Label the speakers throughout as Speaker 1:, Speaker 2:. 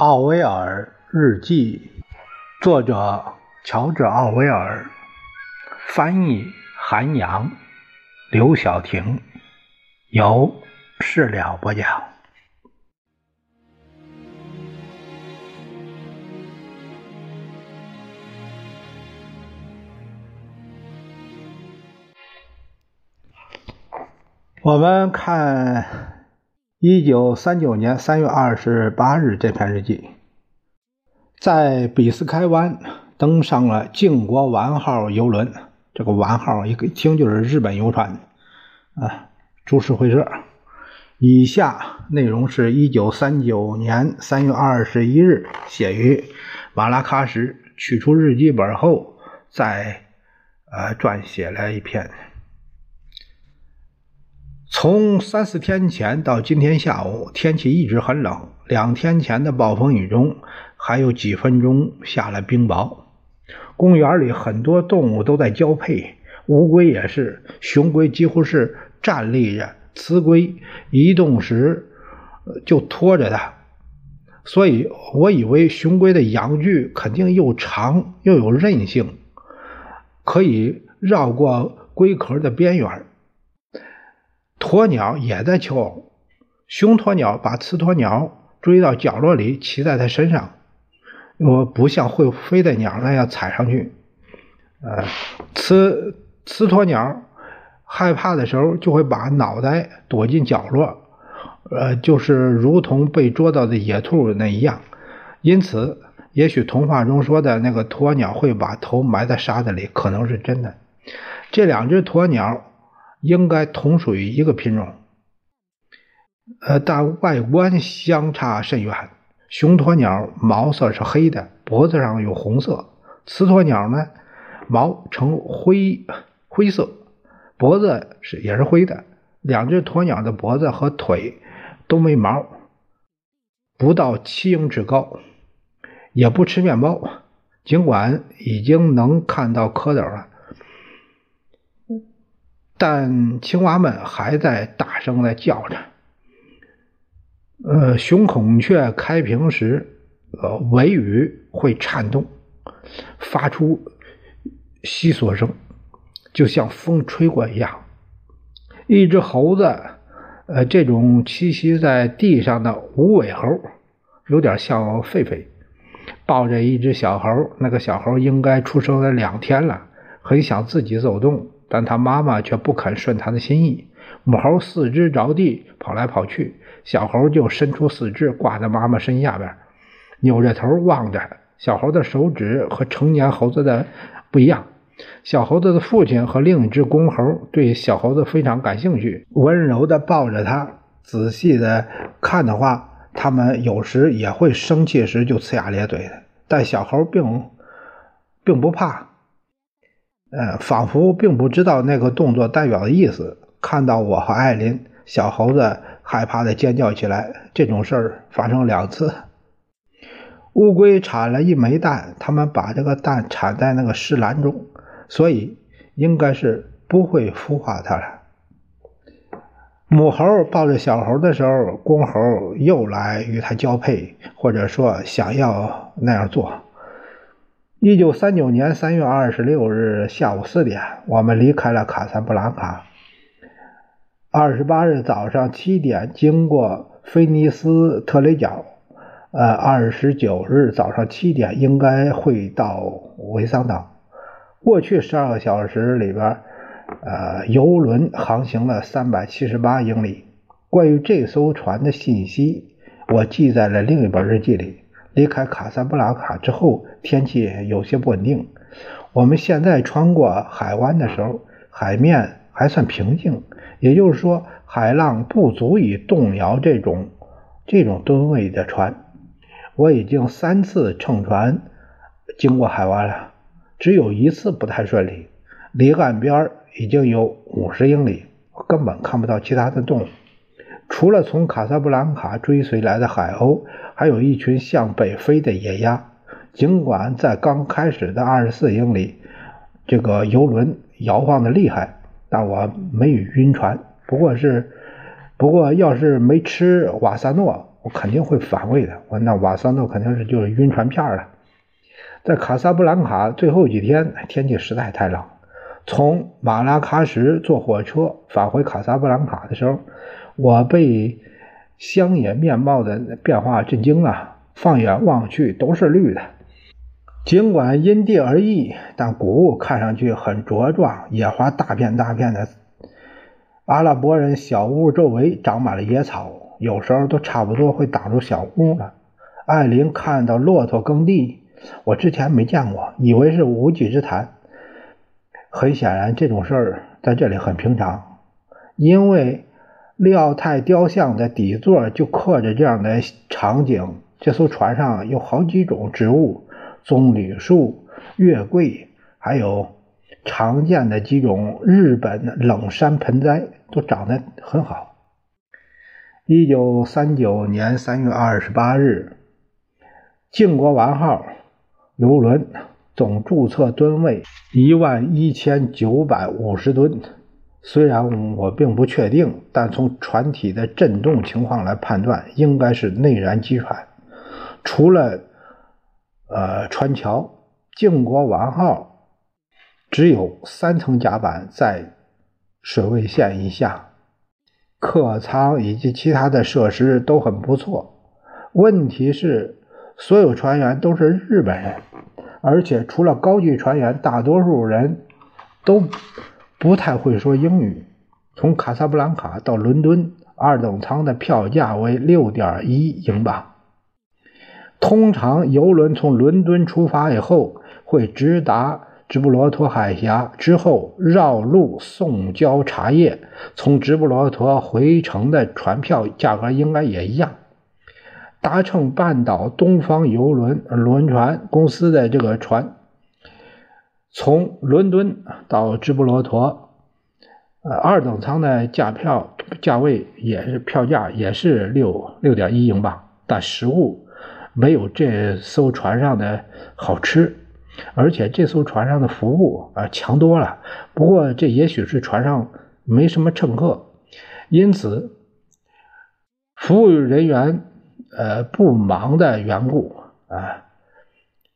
Speaker 1: 奥威尔日记，作者乔治·奥威尔，翻译韩阳，刘晓婷，由事了播讲。我们看。一九三九年三月二十八日，这篇日记在比斯开湾登上了“靖国丸号”游轮。这个丸号一听就是日本游船啊。株式会社。以下内容是一九三九年三月二十一日写于马拉喀什，取出日记本后，在呃撰写了一篇。从三四天前到今天下午，天气一直很冷。两天前的暴风雨中，还有几分钟下了冰雹。公园里很多动物都在交配，乌龟也是。雄龟几乎是站立着，雌龟移动时就拖着它。所以我以为雄龟的阳具肯定又长又有韧性，可以绕过龟壳的边缘。鸵鸟也在求偶，雄鸵鸟把雌鸵鸟追到角落里，骑在它身上，我不像会飞的鸟那样踩上去。呃，雌雌鸵鸟害怕的时候就会把脑袋躲进角落，呃，就是如同被捉到的野兔那一样。因此，也许童话中说的那个鸵鸟会把头埋在沙子里，可能是真的。这两只鸵鸟。应该同属于一个品种，呃，但外观相差甚远。雄鸵鸟毛色是黑的，脖子上有红色；雌鸵鸟呢，毛呈灰灰色，脖子是也是灰的。两只鸵鸟的脖子和腿都没毛，不到七英尺高，也不吃面包，尽管已经能看到蝌蚪了。但青蛙们还在大声的叫着。呃，雄孔雀开屏时，呃，尾羽会颤动，发出窸窣声，就像风吹过一样。一只猴子，呃，这种栖息在地上的无尾猴，有点像狒狒，抱着一只小猴。那个小猴应该出生了两天了，很想自己走动。但他妈妈却不肯顺他的心意，母猴四肢着地跑来跑去，小猴就伸出四肢挂在妈妈身下边，扭着头望着。小猴的手指和成年猴子的不一样。小猴子的父亲和另一只公猴对小猴子非常感兴趣，温柔地抱着它，仔细的看的话，他们有时也会生气时就呲牙咧嘴的。但小猴并并不怕。呃，仿佛并不知道那个动作代表的意思。看到我和艾琳，小猴子害怕的尖叫起来。这种事儿发生两次。乌龟产了一枚蛋，他们把这个蛋产在那个石篮中，所以应该是不会孵化它了。母猴抱着小猴的时候，公猴又来与它交配，或者说想要那样做。一九三九年三月二十六日下午四点，我们离开了卡萨布兰卡。二十八日早上七点，经过菲尼斯特雷角。呃，二十九日早上七点，应该会到维桑岛。过去十二个小时里边，呃，游轮航行了三百七十八英里。关于这艘船的信息，我记在了另一本日记里。离开卡萨布拉卡之后，天气有些不稳定。我们现在穿过海湾的时候，海面还算平静，也就是说，海浪不足以动摇这种这种吨位的船。我已经三次乘船经过海湾了，只有一次不太顺利。离岸边已经有五十英里，根本看不到其他的动物。除了从卡萨布兰卡追随来的海鸥，还有一群向北飞的野鸭。尽管在刚开始的二十四英里，这个游轮摇晃的厉害，但我没有晕船。不过是，不过要是没吃瓦萨诺，我肯定会反胃的。我那瓦萨诺肯定是就是晕船片了。在卡萨布兰卡最后几天，天气实在太冷。从马拉喀什坐火车返回卡萨布兰卡的时候，我被乡野面貌的变化震惊了。放眼望去，都是绿的。尽管因地而异，但谷物看上去很茁壮，野花大片大片的。阿拉伯人小屋周围长满了野草，有时候都差不多会挡住小屋了。艾琳看到骆驼耕地，我之前没见过，以为是无稽之谈。很显然，这种事儿在这里很平常，因为利奥泰雕像的底座就刻着这样的场景。这艘船上有好几种植物，棕榈树、月桂，还有常见的几种日本冷杉盆栽，都长得很好。一九三九年三月二十八日，靖国丸号游轮。总注册吨位一万一千九百五十吨，虽然我并不确定，但从船体的震动情况来判断，应该是内燃机船。除了呃船桥，靖国丸号只有三层甲板在水位线以下，客舱以及其他的设施都很不错。问题是，所有船员都是日本人。而且除了高级船员，大多数人都不太会说英语。从卡萨布兰卡到伦敦，二等舱的票价为六点一英镑。通常游轮从伦敦出发以后，会直达直布罗陀海峡，之后绕路送交茶叶。从直布罗陀回程的船票价格应该也一样。搭乘半岛东方游轮轮船公司的这个船，从伦敦到直布罗陀，呃，二等舱的价票价位也是票价也是六六点一英镑，但食物没有这艘船上的好吃，而且这艘船上的服务啊强多了。不过这也许是船上没什么乘客，因此服务人员。呃，不忙的缘故啊，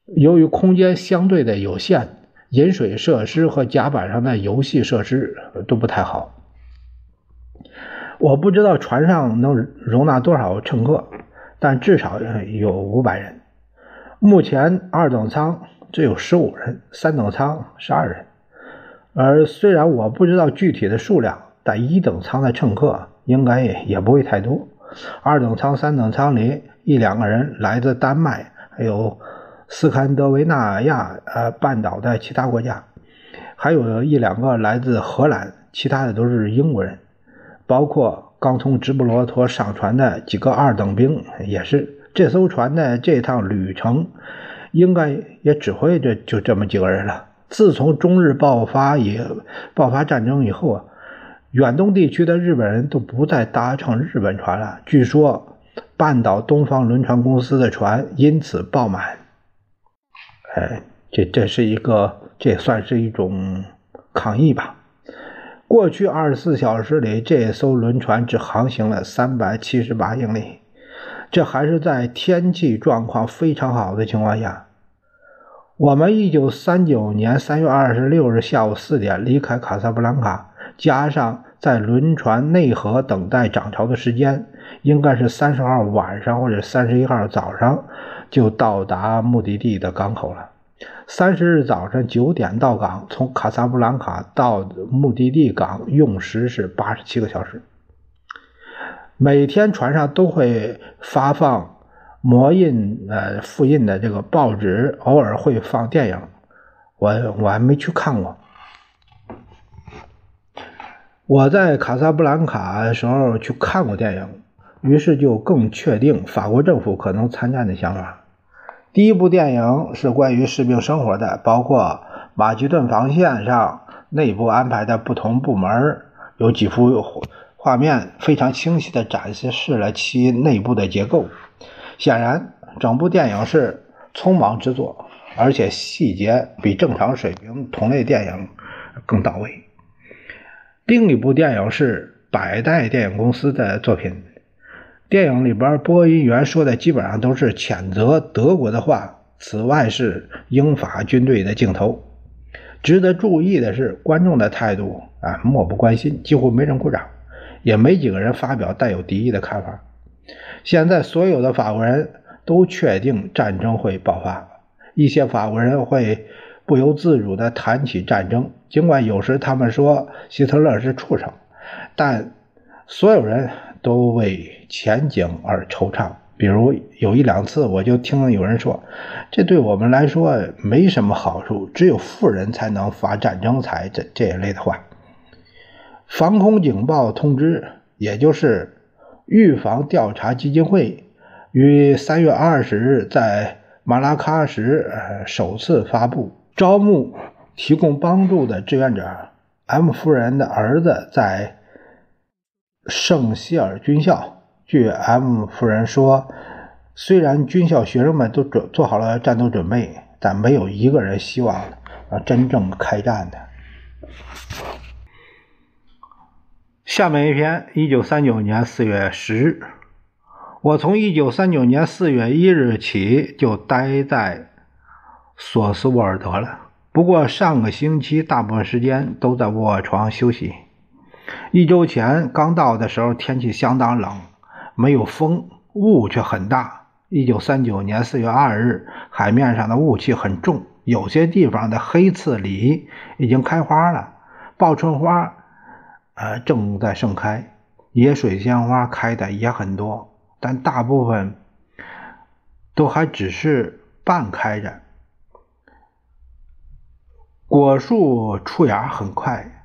Speaker 1: 由于空间相对的有限，饮水设施和甲板上的游戏设施都不太好。我不知道船上能容纳多少乘客，但至少有五百人。目前二等舱只有十五人，三等舱十二人。而虽然我不知道具体的数量，但一等舱的乘客应该也也不会太多。二等舱、三等舱里一两个人来自丹麦，还有斯堪的维纳亚呃半岛的其他国家，还有一两个来自荷兰，其他的都是英国人，包括刚从直布罗陀上船的几个二等兵也是。这艘船的这趟旅程应该也只会这就这么几个人了。自从中日爆发以爆发战争以后啊。远东地区的日本人都不再搭乘日本船了。据说，半岛东方轮船公司的船因此爆满。哎，这这是一个，这算是一种抗议吧。过去二十四小时里，这艘轮船只航行了三百七十八英里，这还是在天气状况非常好的情况下。我们一九三九年三月二十六日下午四点离开卡萨布兰卡。加上在轮船内河等待涨潮的时间，应该是三十号晚上或者三十一号早上就到达目的地的港口了。三十日早上九点到港，从卡萨布兰卡到目的地港用时是八十七个小时。每天船上都会发放模印呃复印的这个报纸，偶尔会放电影，我我还没去看过。我在卡萨布兰卡的时候去看过电影，于是就更确定法国政府可能参战的想法。第一部电影是关于士兵生活的，包括马其顿防线上内部安排的不同部门，有几幅画面非常清晰地展示了其内部的结构。显然，整部电影是匆忙制作，而且细节比正常水平同类电影更到位。另一部电影是百代电影公司的作品，电影里边播音员说的基本上都是谴责德国的话。此外是英法军队的镜头。值得注意的是，观众的态度啊漠不关心，几乎没人鼓掌，也没几个人发表带有敌意的看法。现在所有的法国人都确定战争会爆发，一些法国人会不由自主地谈起战争，尽管有时他们说希特勒是畜生，但所有人都为前景而惆怅。比如有一两次，我就听有人说：“这对我们来说没什么好处，只有富人才能发战争财。”这这一类的话。防空警报通知，也就是预防调查基金会，于三月二十日在马拉喀什首次发布，招募提供帮助的志愿者。M 夫人的儿子在圣希尔军校。据 M 夫人说，虽然军校学生们都准做好了战斗准备，但没有一个人希望啊真正开战的。下面一篇，一九三九年四月十日，我从一九三九年四月一日起就待在索斯沃尔德了。不过上个星期大部分时间都在卧床休息。一周前刚到的时候，天气相当冷。没有风，雾却很大。一九三九年四月二日，海面上的雾气很重，有些地方的黑刺梨已经开花了，报春花，呃，正在盛开，野水仙花开的也很多，但大部分都还只是半开着。果树出芽很快。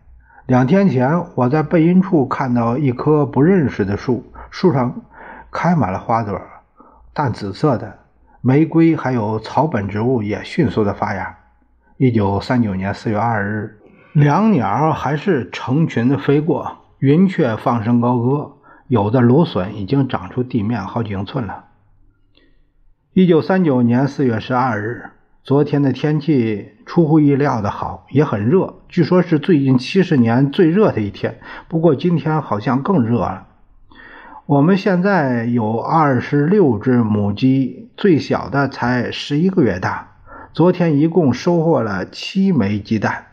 Speaker 1: 两天前，我在背阴处看到一棵不认识的树。树上开满了花朵，淡紫色的玫瑰，还有草本植物也迅速的发芽。一九三九年四月二日，两鸟还是成群的飞过，云雀放声高歌，有的芦笋已经长出地面好几英寸了。一九三九年四月十二日，昨天的天气出乎意料的好，也很热，据说是最近七十年最热的一天。不过今天好像更热了。我们现在有二十六只母鸡，最小的才十一个月大。昨天一共收获了七枚鸡蛋。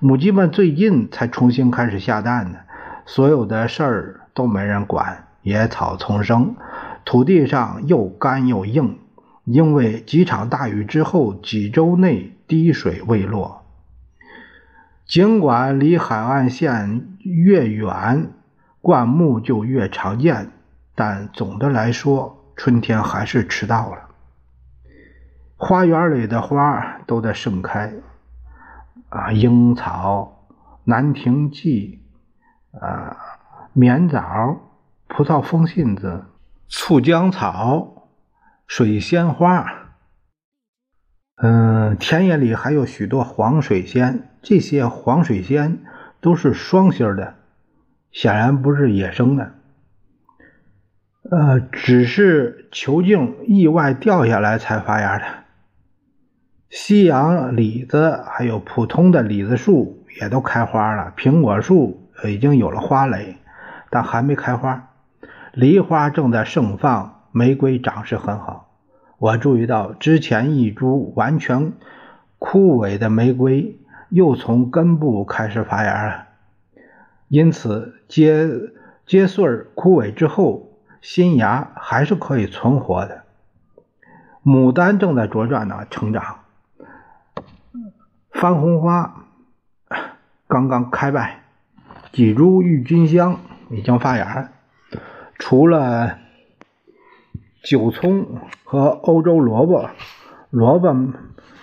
Speaker 1: 母鸡们最近才重新开始下蛋呢。所有的事儿都没人管，野草丛生，土地上又干又硬，因为几场大雨之后几周内滴水未落。尽管离海岸线越远，灌木就越常见，但总的来说，春天还是迟到了。花园里的花都在盛开，啊，樱草、兰亭记、啊，棉枣、葡萄风信子、醋浆草、水仙花，嗯，田野里还有许多黄水仙，这些黄水仙都是双心的。显然不是野生的，呃，只是球茎意外掉下来才发芽的。西洋李子还有普通的李子树也都开花了，苹果树已经有了花蕾，但还没开花。梨花正在盛放，玫瑰长势很好。我注意到之前一株完全枯萎的玫瑰又从根部开始发芽了。因此，接接穗枯萎之后，新芽还是可以存活的。牡丹正在茁壮呢，成长。番红花刚刚开败，几株郁金香已经发芽。除了韭葱和欧洲萝卜，萝卜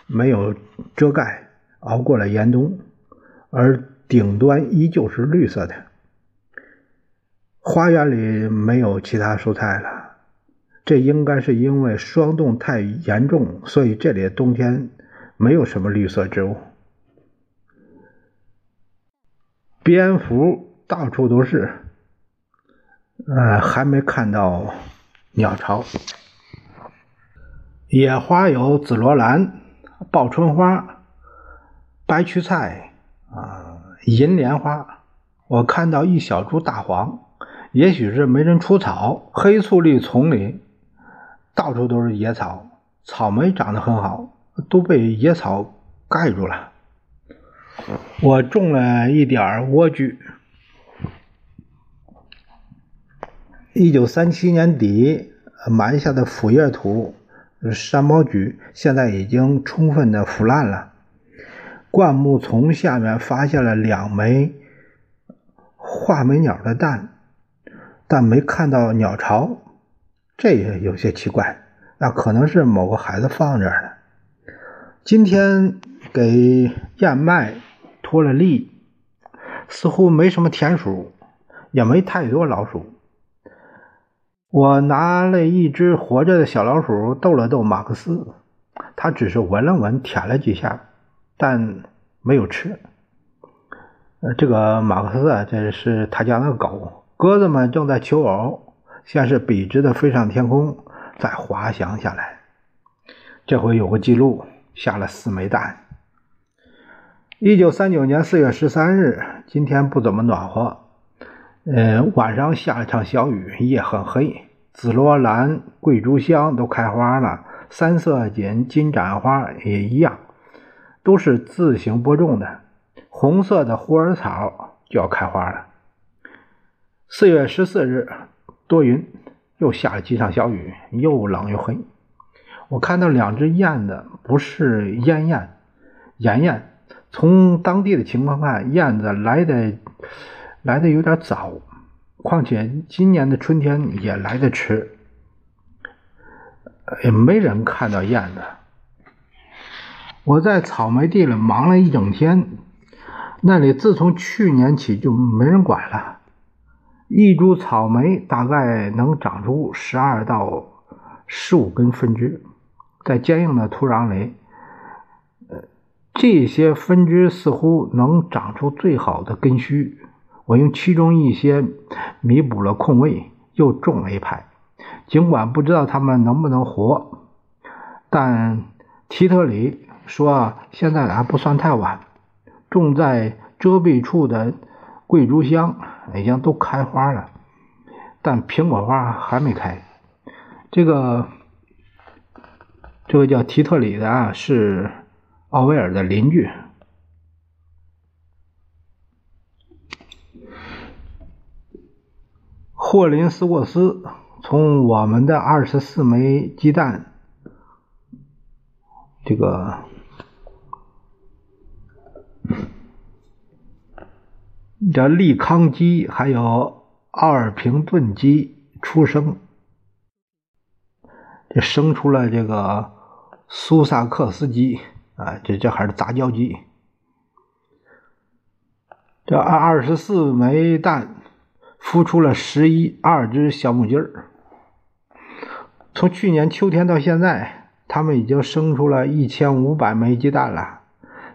Speaker 1: 没有遮盖，熬过了严冬，而。顶端依旧是绿色的。花园里没有其他蔬菜了，这应该是因为霜冻太严重，所以这里冬天没有什么绿色植物。蝙蝠到处都是，呃，还没看到鸟巢。野花有紫罗兰、报春花、白屈菜啊。银莲花，我看到一小株大黄，也许是没人除草。黑醋栗丛里到处都是野草，草莓长得很好，都被野草盖住了。我种了一点莴苣。一九三七年底埋下的腐叶土山毛榉，现在已经充分的腐烂了。灌木丛下面发现了两枚画眉鸟的蛋。但没看到鸟巢，这也有些奇怪。那可能是某个孩子放这儿了。今天给燕麦脱了粒，似乎没什么田鼠，也没太多老鼠。我拿了一只活着的小老鼠逗了逗马克思，他只是闻了闻，舔了几下，但没有吃。呃，这个马克思啊，这是他家的狗。鸽子们正在求偶，先是笔直的飞上天空，再滑翔下来。这回有个记录，下了四枚蛋。一九三九年四月十三日，今天不怎么暖和，呃，晚上下了场小雨，夜很黑。紫罗兰、桂竹香都开花了，三色堇、金盏花也一样，都是自行播种的。红色的虎耳草就要开花了。四月十四日，多云，又下了几场小雨，又冷又黑。我看到两只燕子，不是燕燕，燕燕。从当地的情况看，燕子来的来的有点早，况且今年的春天也来得迟，也没人看到燕子。我在草莓地里忙了一整天，那里自从去年起就没人管了。一株草莓大概能长出十二到十五根分支，在坚硬的土壤里，呃，这些分支似乎能长出最好的根须。我用其中一些弥补了空位，又种了一排。尽管不知道它们能不能活，但提特里说现在还不算太晚。种在遮蔽处的桂竹香。已经都开花了，但苹果花还没开。这个这个叫提特里的啊，是奥威尔的邻居。霍林斯沃斯从我们的二十四枚鸡蛋，这个。叫利康鸡，还有奥尔平顿鸡出生，这生出了这个苏萨克斯鸡啊，这这还是杂交鸡。这二二十四枚蛋孵出了十一二只小母鸡儿。从去年秋天到现在，它们已经生出了一千五百枚鸡蛋了，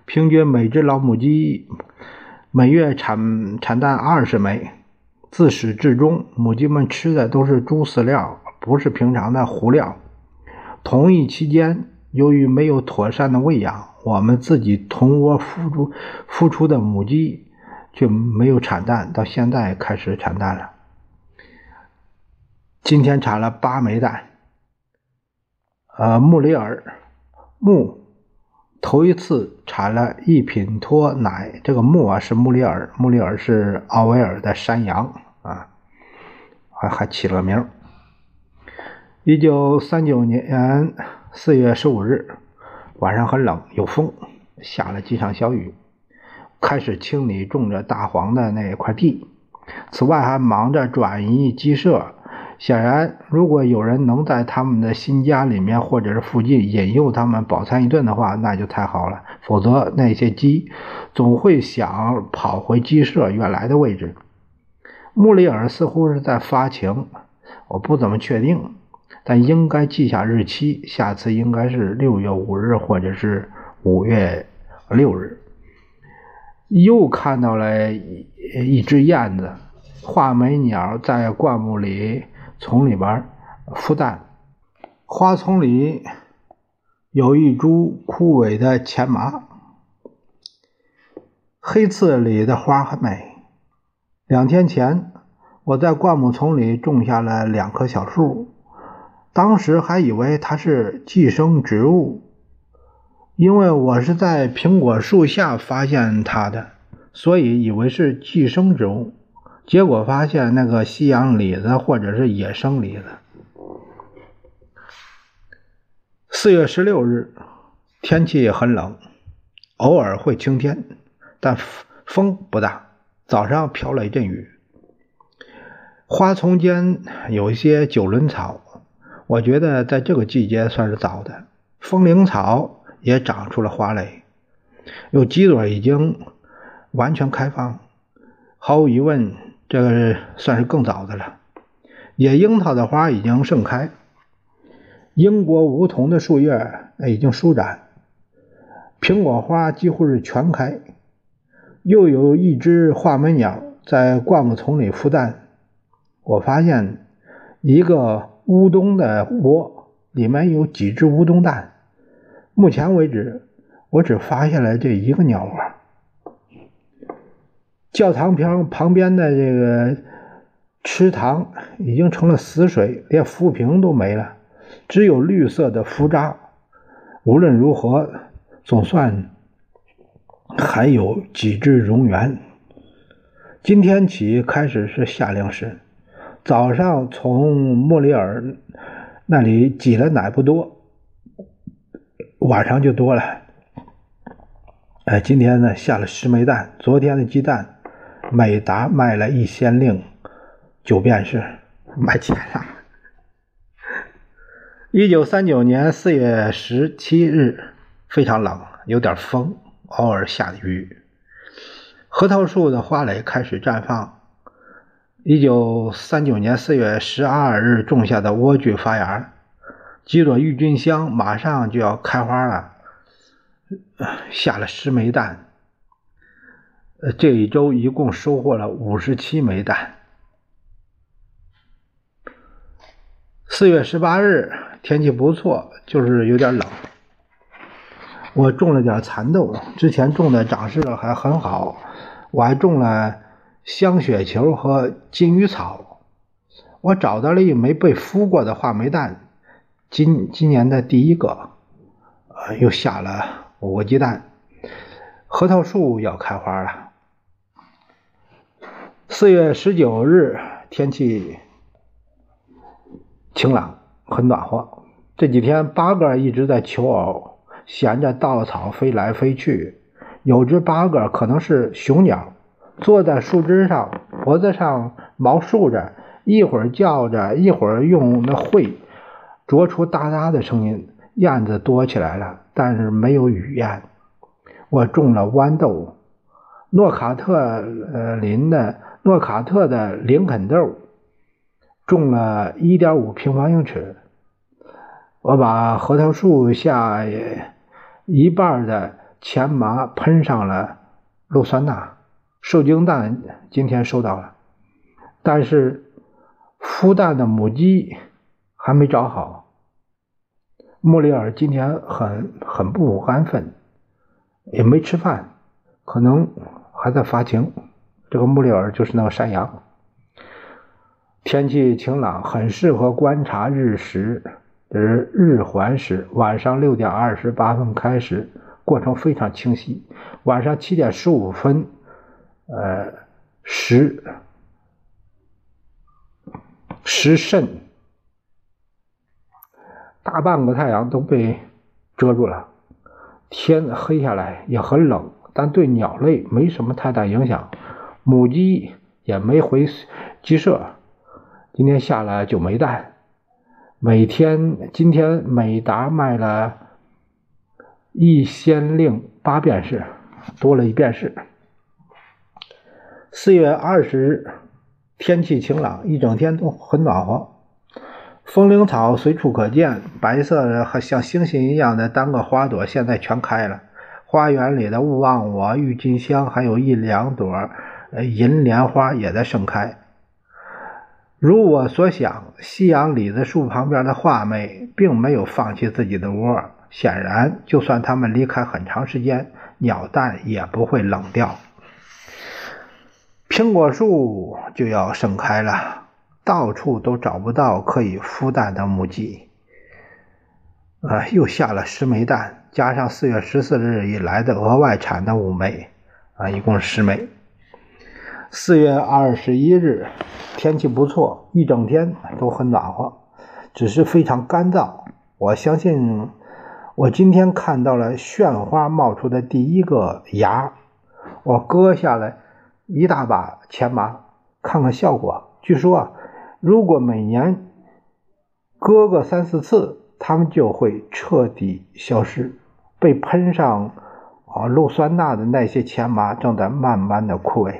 Speaker 1: 平均每只老母鸡。每月产产蛋二十枚，自始至终，母鸡们吃的都是猪饲料，不是平常的糊料。同一期间，由于没有妥善的喂养，我们自己同窝孵出孵出的母鸡却没有产蛋，到现在开始产蛋了。今天产了八枚蛋。呃，穆里尔，穆。头一次产了一品脱奶，这个穆啊是穆里尔，穆里尔是奥威尔的山羊啊，还还起了名。一九三九年四月十五日晚上很冷，有风，下了几场小雨，开始清理种着大黄的那块地，此外还忙着转移鸡舍。显然，如果有人能在他们的新家里面或者是附近引诱他们饱餐一顿的话，那就太好了。否则，那些鸡总会想跑回鸡舍原来的位置。穆里尔似乎是在发情，我不怎么确定，但应该记下日期，下次应该是六月五日或者是五月六日。又看到了一只燕子，画眉鸟在灌木里。丛里边孵蛋，花丛里有一株枯萎的前麻，黑刺里的花很美。两天前，我在灌木丛里种下了两棵小树，当时还以为它是寄生植物，因为我是在苹果树下发现它的，所以以为是寄生植物。结果发现那个西洋李子或者是野生李子。四月十六日，天气很冷，偶尔会晴天，但风不大。早上飘了一阵雨。花丛间有一些九轮草，我觉得在这个季节算是早的。风铃草也长出了花蕾，有几朵已经完全开放。毫无疑问，这个算是更早的了。野樱桃的花已经盛开，英国梧桐的树叶已经舒展，苹果花几乎是全开。又有一只画眉鸟在灌木丛里孵蛋。我发现一个乌冬的窝，里面有几只乌冬蛋。目前为止，我只发现了这一个鸟窝。教堂旁旁边的这个池塘已经成了死水，连浮萍都没了，只有绿色的浮渣。无论如何，总算还有几只蝾螈。今天起开始是夏令时。早上从莫里尔那里挤了奶不多，晚上就多了。哎，今天呢下了十枚蛋，昨天的鸡蛋美达卖了一先令，九便士，卖钱了。一九三九年四月十七日，非常冷，有点风，偶尔下雨。核桃树的花蕾开始绽放。一九三九年四月十二日种下的莴苣发芽，几朵郁金香马上就要开花了，下了十枚蛋。这一周一共收获了五十七枚蛋。四月十八日天气不错，就是有点冷。我种了点蚕豆，之前种的长势还很好，我还种了。香雪球和金鱼草，我找到了一枚被孵过的画眉蛋，今今年的第一个，呃，又下了五个鸡蛋。核桃树要开花了。四月十九日，天气晴朗，很暖和。这几天八哥一直在求偶，衔着稻草飞来飞去。有只八哥可能是雄鸟。坐在树枝上，脖子上毛竖着，一会儿叫着，一会儿用那喙啄出哒哒的声音。燕子多起来了，但是没有雨燕。我种了豌豆，诺卡特呃林的诺卡特的林肯豆，种了一点五平方英尺。我把核桃树下一半的前麻喷上了氯酸钠。受精蛋今天收到了，但是孵蛋的母鸡还没找好。穆里尔今天很很不安分，也没吃饭，可能还在发情。这个穆里尔就是那个山羊。天气晴朗，很适合观察日食，就是日环食。晚上六点二十八分开始，过程非常清晰。晚上七点十五分。呃，时时甚，大半个太阳都被遮住了，天黑下来也很冷，但对鸟类没什么太大影响。母鸡也没回鸡舍，今天下了九枚蛋。每天今天美达卖了一先令八便士，多了一便士。四月二十日，天气晴朗，一整天都很暖和。风铃草随处可见，白色的和像星星一样的单个花朵现在全开了。花园里的勿忘我、郁金香，还有一两朵银莲花也在盛开。如我所想，西洋李子树旁边的画眉并没有放弃自己的窝。显然，就算它们离开很长时间，鸟蛋也不会冷掉。苹果树就要盛开了，到处都找不到可以孵蛋的母鸡。啊，又下了十枚蛋，加上四月十四日以来的额外产的五枚，啊，一共十枚。四月二十一日，天气不错，一整天都很暖和，只是非常干燥。我相信。我今天看到了萱花冒出的第一个芽，我割下来一大把钱麻，看看效果。据说啊，如果每年割个三四次，它们就会彻底消失。被喷上啊氯酸钠的那些钱麻正在慢慢的枯萎。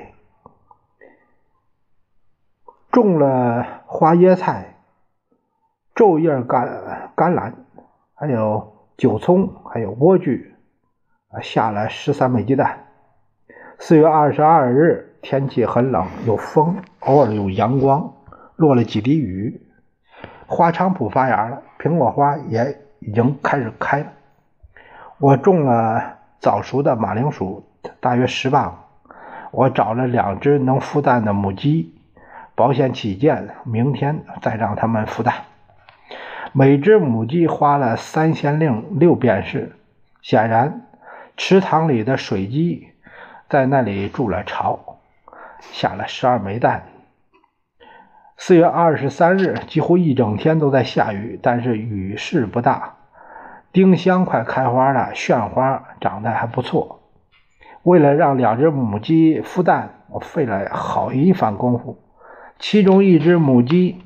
Speaker 1: 种了花椰菜、昼叶甘甘蓝，还有。韭葱还有莴苣，啊，下了十三枚鸡蛋。四月二十二日，天气很冷，有风，偶尔有阳光，落了几滴雨。花菖蒲发芽了，苹果花也已经开始开了。我种了早熟的马铃薯，大约十磅。我找了两只能孵蛋的母鸡，保险起见，明天再让它们孵蛋。每只母鸡花了三先令六便士，显然池塘里的水鸡在那里筑了巢，下了十二枚蛋。四月二十三日，几乎一整天都在下雨，但是雨势不大。丁香快开花了，炫花长得还不错。为了让两只母鸡孵蛋，我费了好一番功夫。其中一只母鸡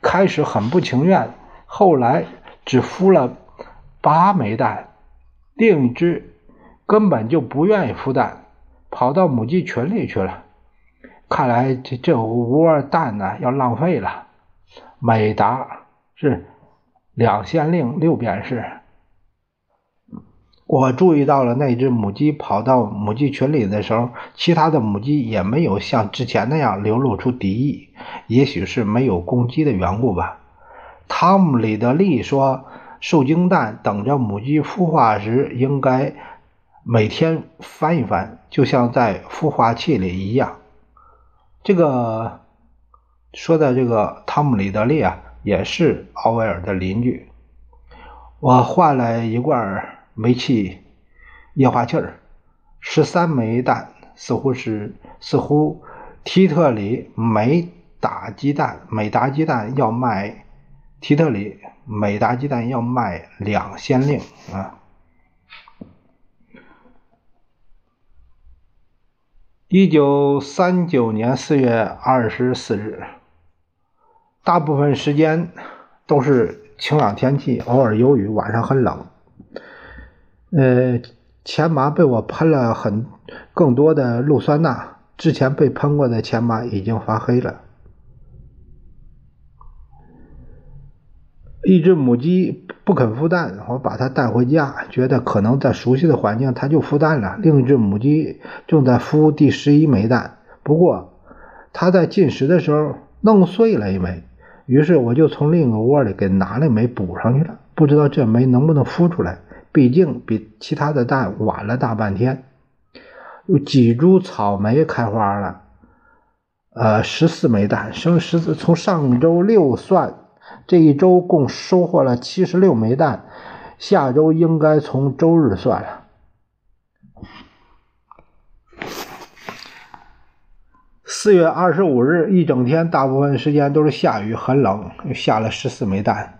Speaker 1: 开始很不情愿。后来只孵了八枚蛋，另一只根本就不愿意孵蛋，跑到母鸡群里去了。看来这这窝蛋呢要浪费了。美达是两县令六便士。我注意到了那只母鸡跑到母鸡群里的时候，其他的母鸡也没有像之前那样流露出敌意，也许是没有攻击的缘故吧。汤姆·里德利说：“受精蛋等着母鸡孵化时，应该每天翻一翻，就像在孵化器里一样。”这个说的这个汤姆·里德利啊，也是奥威尔的邻居。我换了一罐煤气液化气儿，十三枚蛋，似乎是似乎提特里每打鸡蛋每打鸡蛋要卖。提特里每打鸡蛋要卖两先令啊！一九三九年四月二十四日，大部分时间都是晴朗天气，偶尔有雨，晚上很冷。呃，前麻被我喷了很更多的氯酸钠，之前被喷过的前麻已经发黑了。一只母鸡不肯孵蛋，我把它带回家，觉得可能在熟悉的环境它就孵蛋了。另一只母鸡正在孵第十一枚蛋，不过它在进食的时候弄碎了一枚，于是我就从另一个窝里给拿了一枚补上去了。不知道这枚能不能孵出来，毕竟比其他的蛋晚了大半天。有几株草莓开花了，呃，十四枚蛋生十四，从上周六算。这一周共收获了七十六枚蛋，下周应该从周日算了。四月二十五日一整天，大部分时间都是下雨，很冷，又下了十四枚蛋。